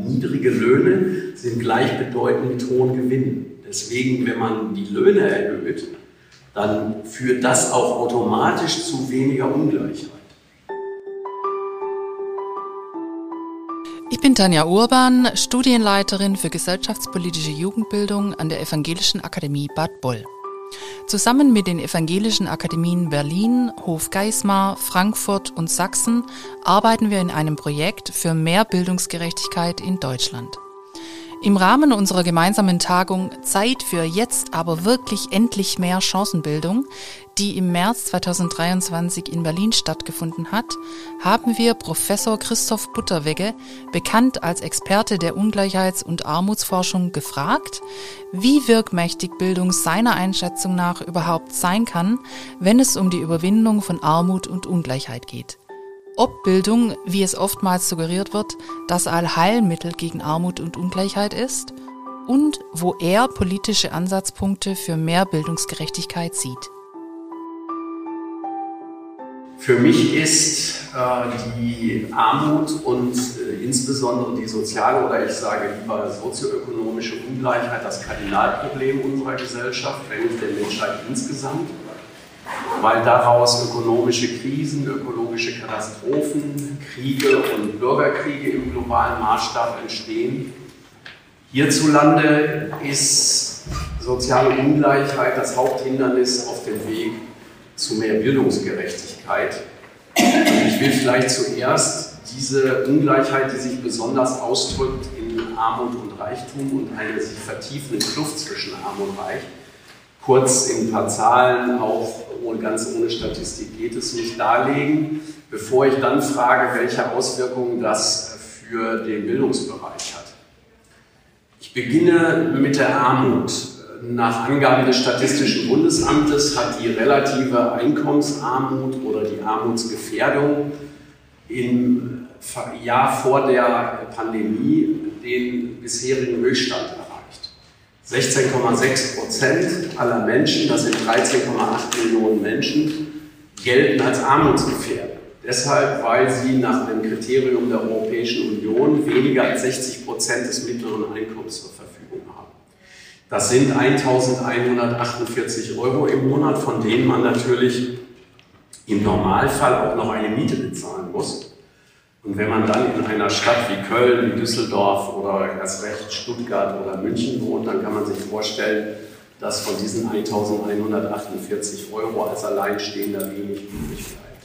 Niedrige Löhne sind gleichbedeutend mit hohen Gewinnen. Deswegen, wenn man die Löhne erhöht, dann führt das auch automatisch zu weniger Ungleichheit. Ich bin Tanja Urban, Studienleiterin für gesellschaftspolitische Jugendbildung an der Evangelischen Akademie Bad Boll. Zusammen mit den evangelischen Akademien Berlin, Hofgeismar, Frankfurt und Sachsen arbeiten wir in einem Projekt für mehr Bildungsgerechtigkeit in Deutschland. Im Rahmen unserer gemeinsamen Tagung Zeit für jetzt aber wirklich endlich mehr Chancenbildung, die im März 2023 in Berlin stattgefunden hat, haben wir Professor Christoph Butterwegge, bekannt als Experte der Ungleichheits- und Armutsforschung, gefragt, wie wirkmächtig Bildung seiner Einschätzung nach überhaupt sein kann, wenn es um die Überwindung von Armut und Ungleichheit geht. Ob Bildung, wie es oftmals suggeriert wird, das Allheilmittel gegen Armut und Ungleichheit ist und wo er politische Ansatzpunkte für mehr Bildungsgerechtigkeit sieht. Für mich ist äh, die Armut und äh, insbesondere die soziale oder ich sage lieber sozioökonomische Ungleichheit das Kardinalproblem unserer Gesellschaft, wenn nicht der Menschheit insgesamt weil daraus ökonomische Krisen, ökologische Katastrophen, Kriege und Bürgerkriege im globalen Maßstab entstehen. Hierzulande ist soziale Ungleichheit das Haupthindernis auf dem Weg zu mehr Bildungsgerechtigkeit. Ich will vielleicht zuerst diese Ungleichheit, die sich besonders ausdrückt in Armut und Reichtum und eine sich vertiefende Kluft zwischen Arm und Reich, kurz in ein paar Zahlen, auch ganz ohne Statistik geht es nicht, darlegen, bevor ich dann frage, welche Auswirkungen das für den Bildungsbereich hat. Ich beginne mit der Armut. Nach Angaben des Statistischen Bundesamtes hat die relative Einkommensarmut oder die Armutsgefährdung im Jahr vor der Pandemie den bisherigen Höchststand erreicht. 16,6 Prozent aller Menschen, das sind 13,8 Millionen Menschen, gelten als armutsgefährdet. Deshalb, weil sie nach dem Kriterium der Europäischen Union weniger als 60 Prozent des mittleren Einkommens zur Verfügung haben. Das sind 1148 Euro im Monat, von denen man natürlich im Normalfall auch noch eine Miete bezahlen muss. Und wenn man dann in einer Stadt wie Köln, Düsseldorf oder erst recht Stuttgart oder München wohnt, dann kann man sich vorstellen, dass von diesen 1148 Euro als Alleinstehender wenig übrig bleibt.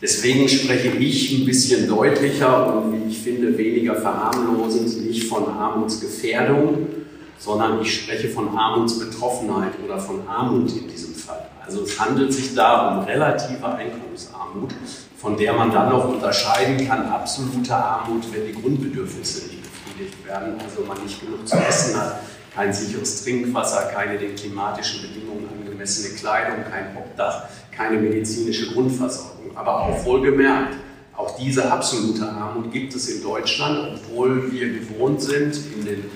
Deswegen spreche ich ein bisschen deutlicher und wie ich finde weniger verharmlosend nicht von Armutsgefährdung, sondern ich spreche von Armutsbetroffenheit oder von Armut in diesem Fall. Also es handelt sich da um relative Einkommensarmut von der man dann noch unterscheiden kann, absolute Armut, wenn die Grundbedürfnisse nicht befriedigt werden, also man nicht genug zu essen hat, kein sicheres Trinkwasser, keine den klimatischen Bedingungen angemessene Kleidung, kein Obdach, keine medizinische Grundversorgung. Aber auch wohlgemerkt, auch diese absolute Armut gibt es in Deutschland, obwohl wir gewohnt sind, in den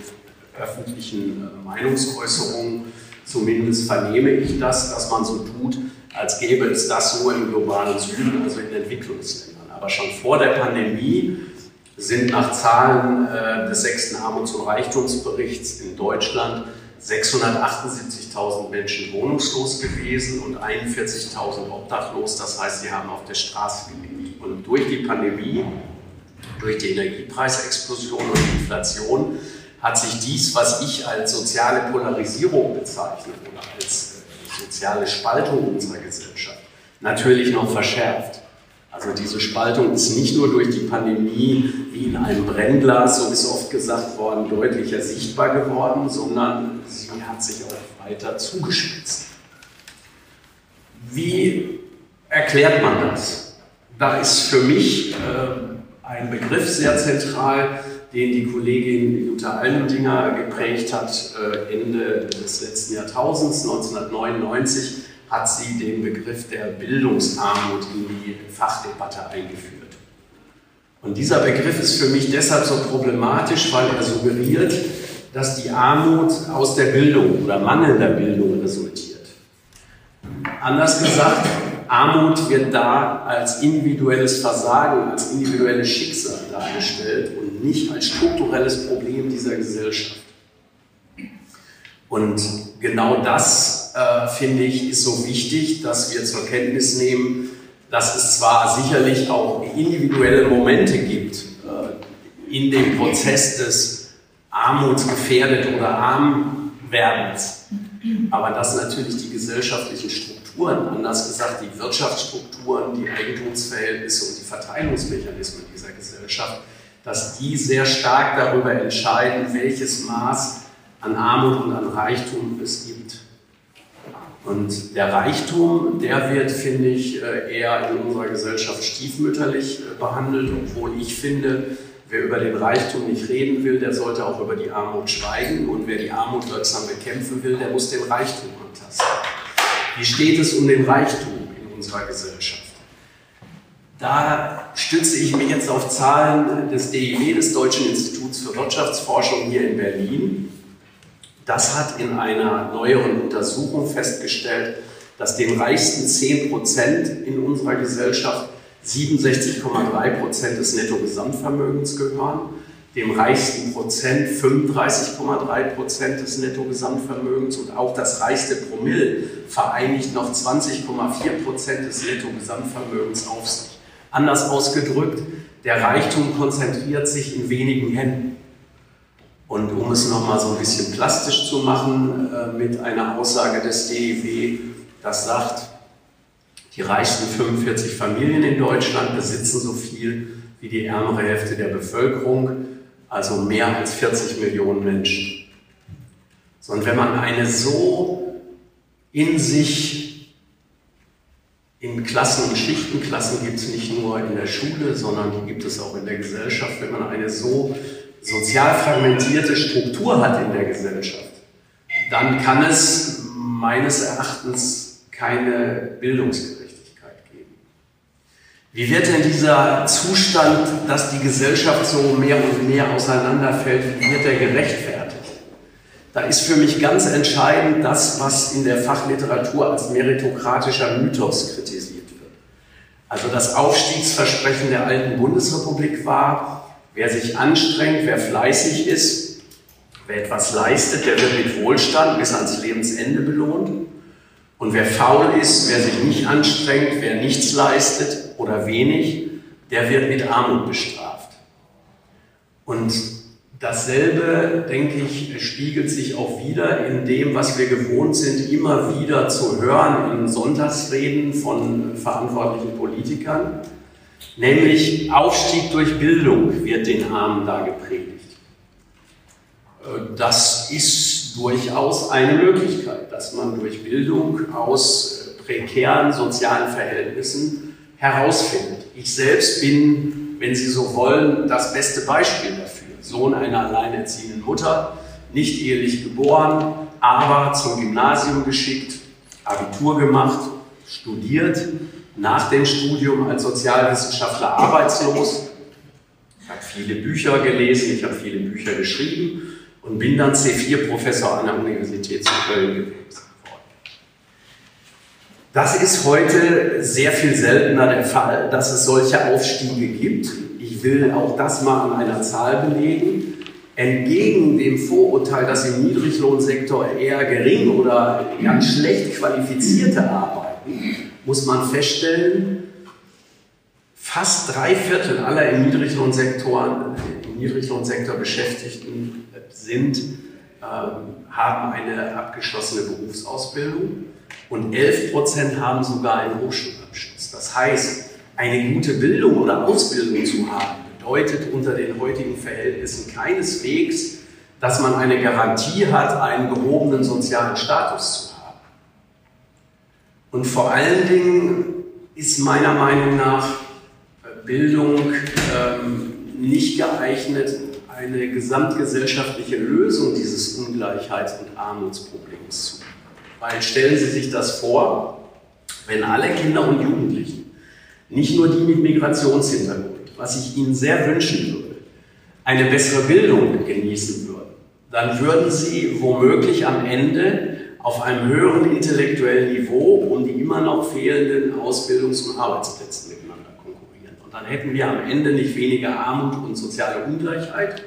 öffentlichen äh, Meinungsäußerungen, zumindest vernehme ich das, dass man so tut, als gäbe es das nur im globalen Süden, also in Entwicklungsländern. Aber schon vor der Pandemie sind nach Zahlen äh, des sechsten Armuts- und Reichtumsberichts in Deutschland 678.000 Menschen wohnungslos gewesen und 41.000 obdachlos. Das heißt, sie haben auf der Straße gelebt. Und durch die Pandemie, durch die Energiepreisexplosion und Inflation hat sich dies, was ich als soziale Polarisierung bezeichne oder als soziale Spaltung unserer Gesellschaft natürlich noch verschärft. Also diese Spaltung ist nicht nur durch die Pandemie wie in einem Brennglas, so ist oft gesagt worden, deutlicher sichtbar geworden, sondern sie hat sich auch weiter zugespitzt. Wie erklärt man das? Da ist für mich äh, ein Begriff sehr zentral, den die Kollegin Jutta Almendinger geprägt hat, äh, Ende des letzten Jahrtausends, 1999, hat sie den Begriff der Bildungsarmut in die Fachdebatte eingeführt. Und dieser Begriff ist für mich deshalb so problematisch, weil er suggeriert, dass die Armut aus der Bildung oder mangelnder Bildung resultiert. Anders gesagt, Armut wird da als individuelles Versagen, als individuelles Schicksal dargestellt und nicht als strukturelles Problem dieser Gesellschaft. Und genau das, äh, finde ich, ist so wichtig, dass wir zur Kenntnis nehmen, dass es zwar sicherlich auch individuelle Momente gibt äh, in dem Prozess des armutsgefährdet oder armwerdens, aber dass natürlich die gesellschaftlichen Strukturen, anders gesagt die Wirtschaftsstrukturen, die Eigentumsverhältnisse und die Verteilungsmechanismen dieser Gesellschaft, dass die sehr stark darüber entscheiden, welches Maß an Armut und an Reichtum es gibt. Und der Reichtum, der wird, finde ich, äh, eher in unserer Gesellschaft stiefmütterlich äh, behandelt, obwohl ich finde, wer über den Reichtum nicht reden will, der sollte auch über die Armut schweigen. Und wer die Armut wirksam bekämpfen will, der muss den Reichtum antasten. Wie steht es um den Reichtum in unserer Gesellschaft? Da stütze ich mich jetzt auf Zahlen des DIW, des Deutschen Instituts für Wirtschaftsforschung hier in Berlin. Das hat in einer neueren Untersuchung festgestellt, dass den reichsten 10 Prozent in unserer Gesellschaft 67,3 Prozent des Nettogesamtvermögens gehören, dem reichsten Prozent 35,3 Prozent des Nettogesamtvermögens und auch das reichste Promille vereinigt noch 20,4 Prozent des Nettogesamtvermögens auf sich. Anders ausgedrückt, der Reichtum konzentriert sich in wenigen Händen. Und um es nochmal so ein bisschen plastisch zu machen, äh, mit einer Aussage des DEW, das sagt, die reichsten 45 Familien in Deutschland besitzen so viel wie die ärmere Hälfte der Bevölkerung, also mehr als 40 Millionen Menschen. So, und wenn man eine so in sich in Klassen und Schichtenklassen gibt es nicht nur in der Schule, sondern die gibt es auch in der Gesellschaft. Wenn man eine so sozial fragmentierte Struktur hat in der Gesellschaft, dann kann es meines Erachtens keine Bildungsgerechtigkeit geben. Wie wird denn dieser Zustand, dass die Gesellschaft so mehr und mehr auseinanderfällt, wie wird der gerechtfertigt? Da ist für mich ganz entscheidend das, was in der Fachliteratur als meritokratischer Mythos kritisiert wird. Also das Aufstiegsversprechen der alten Bundesrepublik war, Wer sich anstrengt, wer fleißig ist, wer etwas leistet, der wird mit Wohlstand bis ans Lebensende belohnt. Und wer faul ist, wer sich nicht anstrengt, wer nichts leistet oder wenig, der wird mit Armut bestraft. Und dasselbe, denke ich, spiegelt sich auch wieder in dem, was wir gewohnt sind, immer wieder zu hören in Sonntagsreden von verantwortlichen Politikern. Nämlich Aufstieg durch Bildung wird den Armen da gepredigt. Äh, das ist durchaus eine Möglichkeit, dass man durch Bildung aus äh, prekären sozialen Verhältnissen herausfindet. Ich selbst bin, wenn Sie so wollen, das beste Beispiel dafür. Sohn einer alleinerziehenden Mutter, nicht ehelich geboren, aber zum Gymnasium geschickt, Abitur gemacht, studiert nach dem Studium als Sozialwissenschaftler arbeitslos. Ich habe viele Bücher gelesen, ich habe viele Bücher geschrieben und bin dann C4-Professor an der Universität zu Köln gewesen. Das ist heute sehr viel seltener der Fall, dass es solche Aufstiege gibt. Ich will auch das mal an einer Zahl belegen. Entgegen dem Vorurteil, dass im Niedriglohnsektor eher gering oder ganz schlecht qualifizierte arbeiten, muss man feststellen, fast drei Viertel aller im Niedriglohnsektor, im Niedriglohnsektor Beschäftigten sind, äh, haben eine abgeschlossene Berufsausbildung und 11 Prozent haben sogar einen Hochschulabschluss. Das heißt, eine gute Bildung oder Ausbildung zu haben, bedeutet unter den heutigen Verhältnissen keineswegs, dass man eine Garantie hat, einen gehobenen sozialen Status zu und vor allen Dingen ist meiner Meinung nach Bildung ähm, nicht geeignet, eine gesamtgesellschaftliche Lösung dieses Ungleichheits- und Armutsproblems zu. Weil stellen Sie sich das vor, wenn alle Kinder und Jugendlichen, nicht nur die mit Migrationshintergrund, was ich ihnen sehr wünschen würde, eine bessere Bildung genießen würden, dann würden sie womöglich am Ende auf einem höheren intellektuellen Niveau um die immer noch fehlenden Ausbildungs- und Arbeitsplätze miteinander konkurrieren. Und dann hätten wir am Ende nicht weniger Armut und soziale Ungleichheit,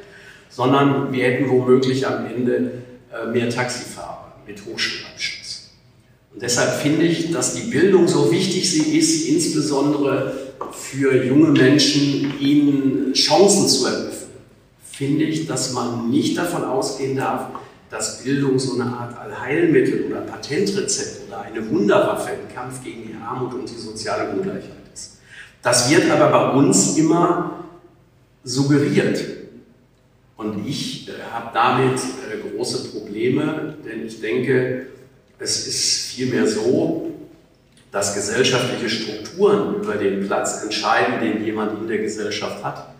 sondern wir hätten womöglich am Ende äh, mehr Taxifahrer mit Hochschulabschluss. Deshalb finde ich, dass die Bildung so wichtig sie ist, insbesondere für junge Menschen, ihnen Chancen zu eröffnen, finde ich, dass man nicht davon ausgehen darf, dass Bildung so eine Art Allheilmittel oder Patentrezept oder eine Wunderwaffe im Kampf gegen die Armut und die soziale Ungleichheit ist. Das wird aber bei uns immer suggeriert. Und ich äh, habe damit äh, große Probleme, denn ich denke, es ist vielmehr so, dass gesellschaftliche Strukturen über den Platz entscheiden, den jemand in der Gesellschaft hat.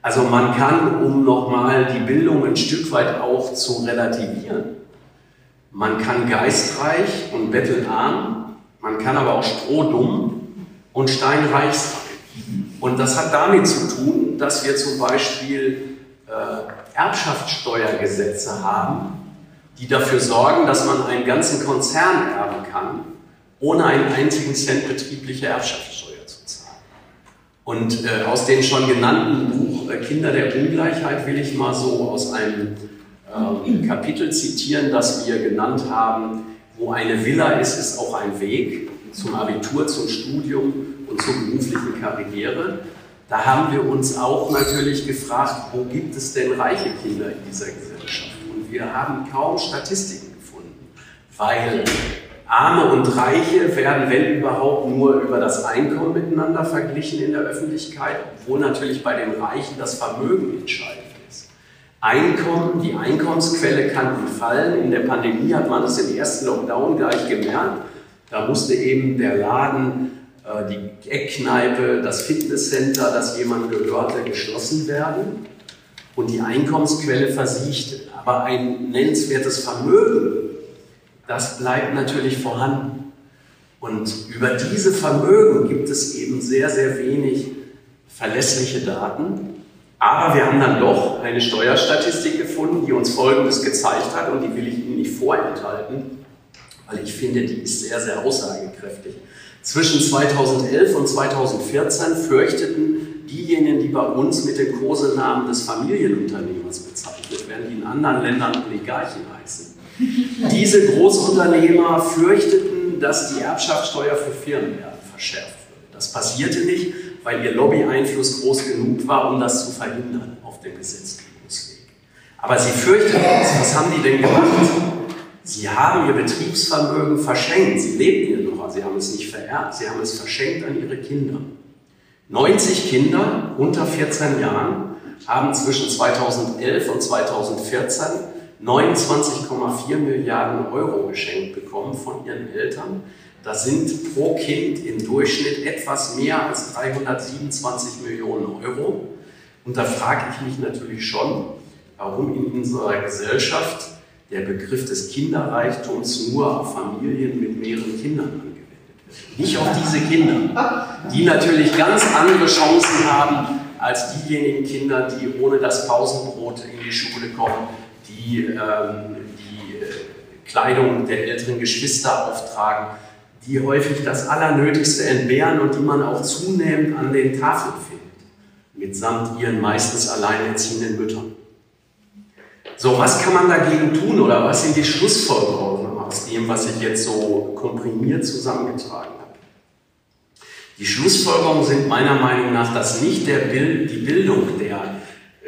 Also man kann, um nochmal die Bildung ein Stück weit auch zu relativieren, man kann geistreich und bettelarm, man kann aber auch strohdumm und steinreich sein. Und das hat damit zu tun, dass wir zum Beispiel äh, Erbschaftssteuergesetze haben, die dafür sorgen, dass man einen ganzen Konzern erben kann, ohne einen einzigen Cent betriebliche Erbschaftssteuer zu zahlen. Und äh, aus dem schon genannten Buch äh, Kinder der Ungleichheit will ich mal so aus einem äh, Kapitel zitieren, das wir genannt haben, wo eine Villa ist, ist auch ein Weg zum Abitur, zum Studium und zur beruflichen Karriere. Da haben wir uns auch natürlich gefragt, wo gibt es denn reiche Kinder in dieser Gesellschaft? Wir haben kaum Statistiken gefunden, weil Arme und Reiche werden, wenn überhaupt, nur über das Einkommen miteinander verglichen in der Öffentlichkeit, obwohl natürlich bei den Reichen das Vermögen entscheidend ist. Einkommen, die Einkommensquelle kann entfallen. In der Pandemie hat man das im ersten Lockdown gleich gemerkt. Da musste eben der Laden, äh, die Eckkneipe, das Fitnesscenter, das jemand gehörte, geschlossen werden und die Einkommensquelle versiegte. Aber ein nennenswertes Vermögen das bleibt natürlich vorhanden. Und über diese Vermögen gibt es eben sehr, sehr wenig verlässliche Daten. Aber wir haben dann doch eine Steuerstatistik gefunden, die uns Folgendes gezeigt hat und die will ich Ihnen nicht vorenthalten, weil ich finde, die ist sehr, sehr aussagekräftig. Zwischen 2011 und 2014 fürchteten diejenigen, die bei uns mit dem Kosenamen des Familienunternehmers bezeichnet werden, die in anderen Ländern Oligarchen heißen, diese Großunternehmer fürchteten, dass die Erbschaftssteuer für Firmenwerte verschärft würde. Das passierte nicht, weil ihr Lobbyeinfluss groß genug war, um das zu verhindern auf dem Gesetzgebungsweg. Aber sie fürchteten es. Was haben die denn gemacht? Sie haben ihr Betriebsvermögen verschenkt. Sie lebten ja noch, sie haben es nicht vererbt, sie haben es verschenkt an ihre Kinder. 90 Kinder unter 14 Jahren haben zwischen 2011 und 2014 29,4 Milliarden Euro geschenkt bekommen von ihren Eltern. Das sind pro Kind im Durchschnitt etwas mehr als 327 Millionen Euro. Und da frage ich mich natürlich schon, warum in unserer Gesellschaft der Begriff des Kinderreichtums nur auf Familien mit mehreren Kindern wird. Nicht auf diese Kinder, die natürlich ganz andere Chancen haben als diejenigen Kinder, die ohne das Pausenbrot in die Schule kommen, die ähm, die äh, Kleidung der älteren Geschwister auftragen, die häufig das Allernötigste entbehren und die man auch zunehmend an den Tafeln findet, mitsamt ihren meistens alleinerziehenden Müttern. So, was kann man dagegen tun oder was sind die Schlussfolgerungen aus dem, was ich jetzt so komprimiert zusammengetragen habe? Die Schlussfolgerungen sind meiner Meinung nach, dass nicht der Bild, die Bildung der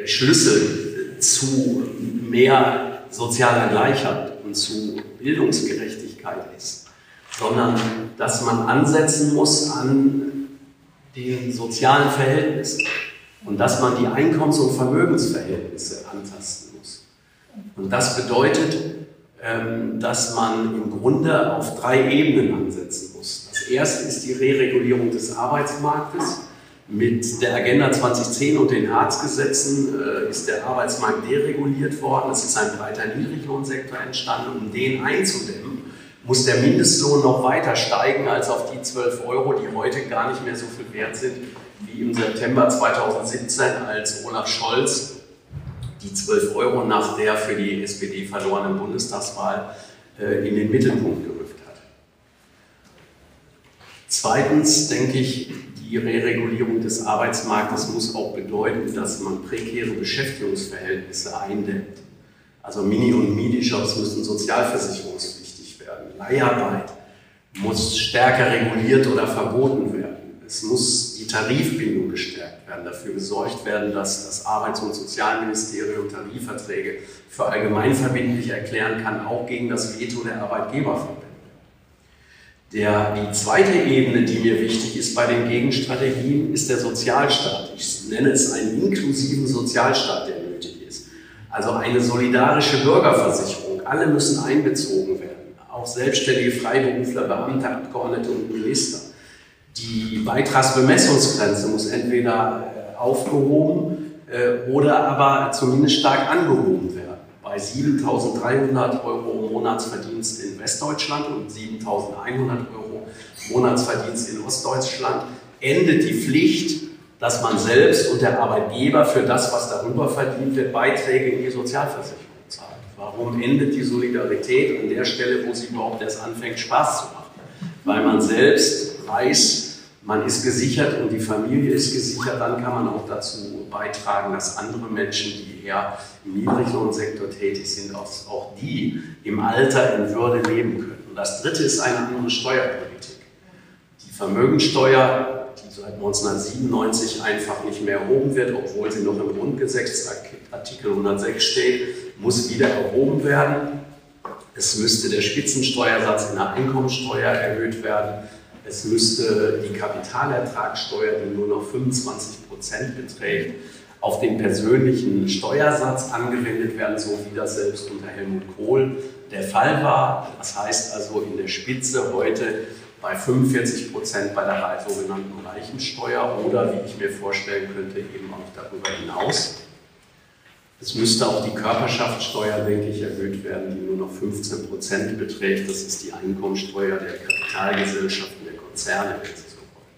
Schlüssel zu mehr sozialer Gleichheit und zu Bildungsgerechtigkeit ist, sondern dass man ansetzen muss an den sozialen Verhältnissen und dass man die Einkommens- und Vermögensverhältnisse antasten muss. Und das bedeutet, dass man im Grunde auf drei Ebenen ansetzen muss. Das erste ist die Reregulierung des Arbeitsmarktes. Mit der Agenda 2010 und den Hartz-Gesetzen äh, ist der Arbeitsmarkt dereguliert worden. Es ist ein breiter Niedriglohnsektor entstanden. Um den einzudämmen, muss der Mindestlohn noch weiter steigen als auf die 12 Euro, die heute gar nicht mehr so viel wert sind wie im September 2017, als Olaf Scholz die 12 Euro nach der für die SPD verlorenen Bundestagswahl äh, in den Mittelpunkt gerückt hat. Zweitens denke ich, Die Reregulierung des Arbeitsmarktes muss auch bedeuten, dass man prekäre Beschäftigungsverhältnisse eindämmt. Also Mini- und Midi-Jobs müssen sozialversicherungspflichtig werden. Leiharbeit muss stärker reguliert oder verboten werden. Es muss die Tarifbindung gestärkt werden, dafür gesorgt werden, dass das Arbeits- und Sozialministerium Tarifverträge für allgemeinverbindlich erklären kann, auch gegen das Veto der Arbeitgeberverbände. Die zweite Ebene, die mir wichtig ist bei den Gegenstrategien, ist der Sozialstaat. Ich nenne es einen inklusiven Sozialstaat, der nötig ist. Also eine solidarische Bürgerversicherung. Alle müssen einbezogen werden. Auch selbstständige Freiberufler, Beamte, Abgeordnete und Minister. Die Beitragsbemessungsgrenze muss entweder äh, aufgehoben äh, oder aber zumindest stark angehoben werden. Bei 7.300 Euro Monatsverdienst in Westdeutschland und 7.100 Euro Monatsverdienst in Ostdeutschland endet die Pflicht, dass man selbst und der Arbeitgeber für das, was darüber verdient wird, Beiträge in die Sozialversicherung zahlt. Warum endet die Solidarität an der Stelle, wo sie überhaupt erst anfängt, Spaß zu machen? Weil man selbst weiß, man ist gesichert und die Familie ist gesichert, dann kann man auch dazu beitragen, dass andere Menschen, die eher im Niedriglohnsektor tätig sind, auch die im Alter in Würde leben können. Und das Dritte ist eine andere Steuerpolitik. Die Vermögensteuer, die seit 1997 einfach nicht mehr erhoben wird, obwohl sie noch im Grundgesetz Artikel 106 steht, muss wieder erhoben werden. Es müsste der Spitzensteuersatz in der Einkommensteuer erhöht werden. Es müsste die Kapitalertragssteuer, die nur noch 25 Prozent beträgt, auf den persönlichen Steuersatz angewendet werden, so wie das selbst unter Helmut Kohl der Fall war. Das heißt also in der Spitze heute bei 45 Prozent bei der sogenannten Reichensteuer oder wie ich mir vorstellen könnte, eben auch darüber hinaus. Es müsste auch die Körperschaftssteuer, denke ich, erhöht werden, die nur noch 15 Prozent beträgt. Das ist die Einkommensteuer der Kapitalgesellschaften, Konzerne, wenn Sie so wollen.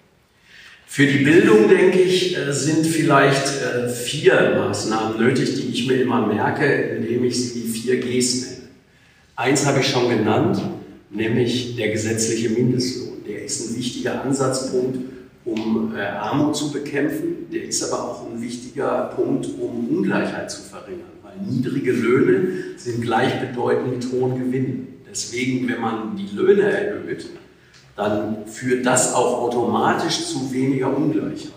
Für die Bildung, denke ich, äh, sind vielleicht äh, vier Maßnahmen nötig, die ich mir immer merke, indem ich sie die vier Gs nenne. Eins habe ich schon genannt, nämlich der gesetzliche Mindestlohn. Der ist ein wichtiger Ansatzpunkt um äh, Armut zu bekämpfen. Der ist aber auch ein wichtiger Punkt, um Ungleichheit zu verringern, weil niedrige Löhne sind gleichbedeutend mit hohen Gewinnen. Deswegen, wenn man die Löhne erhöht, dann führt das auch automatisch zu weniger Ungleichheit.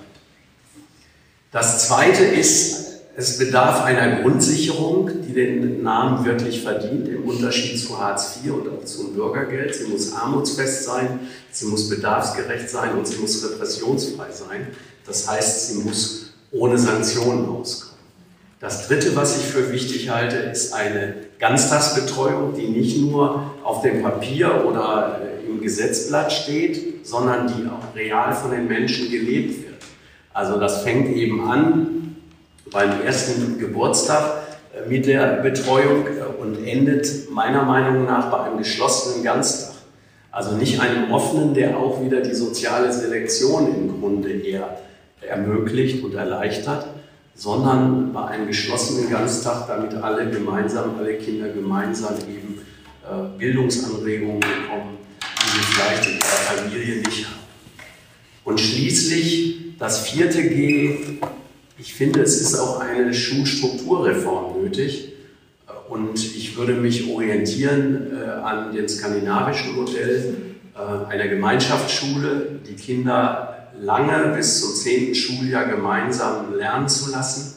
Das Zweite ist, es bedarf einer Grundsicherung, die den Namen wirklich verdient, im Unterschied zu Hartz IV und auch zum Bürgergeld. Sie muss armutsfest sein, sie muss bedarfsgerecht sein und sie muss repressionsfrei sein. Das heißt, sie muss ohne Sanktionen auskommen. Das Dritte, was ich für wichtig halte, ist eine Ganztagsbetreuung, die nicht nur auf dem Papier oder äh, im Gesetzblatt steht, sondern die auch real von den Menschen gelebt wird. Also das fängt eben an beim ersten Geburtstag äh, mit der Betreuung äh, und endet meiner Meinung nach bei einem geschlossenen Ganztag. Also nicht einem offenen, der auch wieder die soziale Selektion im Grunde eher ermöglicht und erleichtert, sondern bei einem geschlossenen Ganztag, damit alle gemeinsam, alle Kinder gemeinsam eben äh, Bildungsanregungen bekommen, die sie vielleicht in ihrer Familie nicht haben. Und schließlich das vierte G, ich finde, es ist auch eine Schulstrukturreform nötig. Und ich würde mich orientieren äh, an dem skandinavischen Modell äh, einer Gemeinschaftsschule, die Kinder lange bis zum zehnten Schuljahr gemeinsam lernen zu lassen,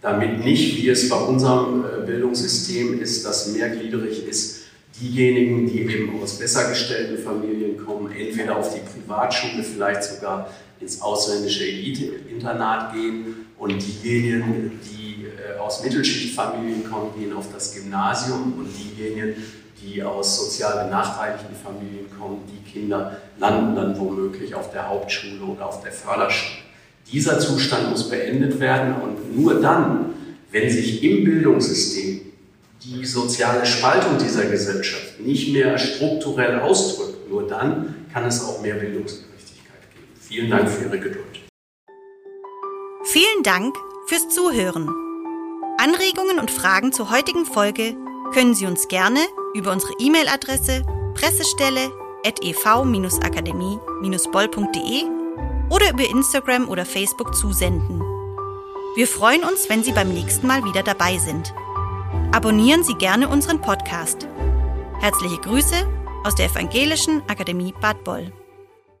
damit nicht, wie es bei unserem äh, Bildungssystem ist, das mehrgliedrig ist, diejenigen, die eben aus besser gestellten Familien kommen, entweder auf die Privatschule, vielleicht sogar ins ausländische Elite-Internat gehen und diejenigen, die äh, aus Mittelschichtfamilien kommen, gehen auf das Gymnasium und diejenigen, die aus sozial benachteiligten Familien kommen, die Kinder landen dann womöglich auf der Hauptschule oder auf der Förderschule. Dieser Zustand muss beendet werden und nur dann, wenn sich im Bildungssystem die soziale Spaltung dieser Gesellschaft nicht mehr strukturell ausdrückt, nur dann kann es auch mehr Bildungsgerechtigkeit geben. Vielen Dank für Ihre Geduld. Vielen Dank fürs Zuhören. Anregungen und Fragen zur heutigen Folge können Sie uns gerne über unsere E-Mail-Adresse pressestelle.ev-akademie-boll.de oder über Instagram oder Facebook zusenden. Wir freuen uns, wenn Sie beim nächsten Mal wieder dabei sind. Abonnieren Sie gerne unseren Podcast. Herzliche Grüße aus der Evangelischen Akademie Bad Boll.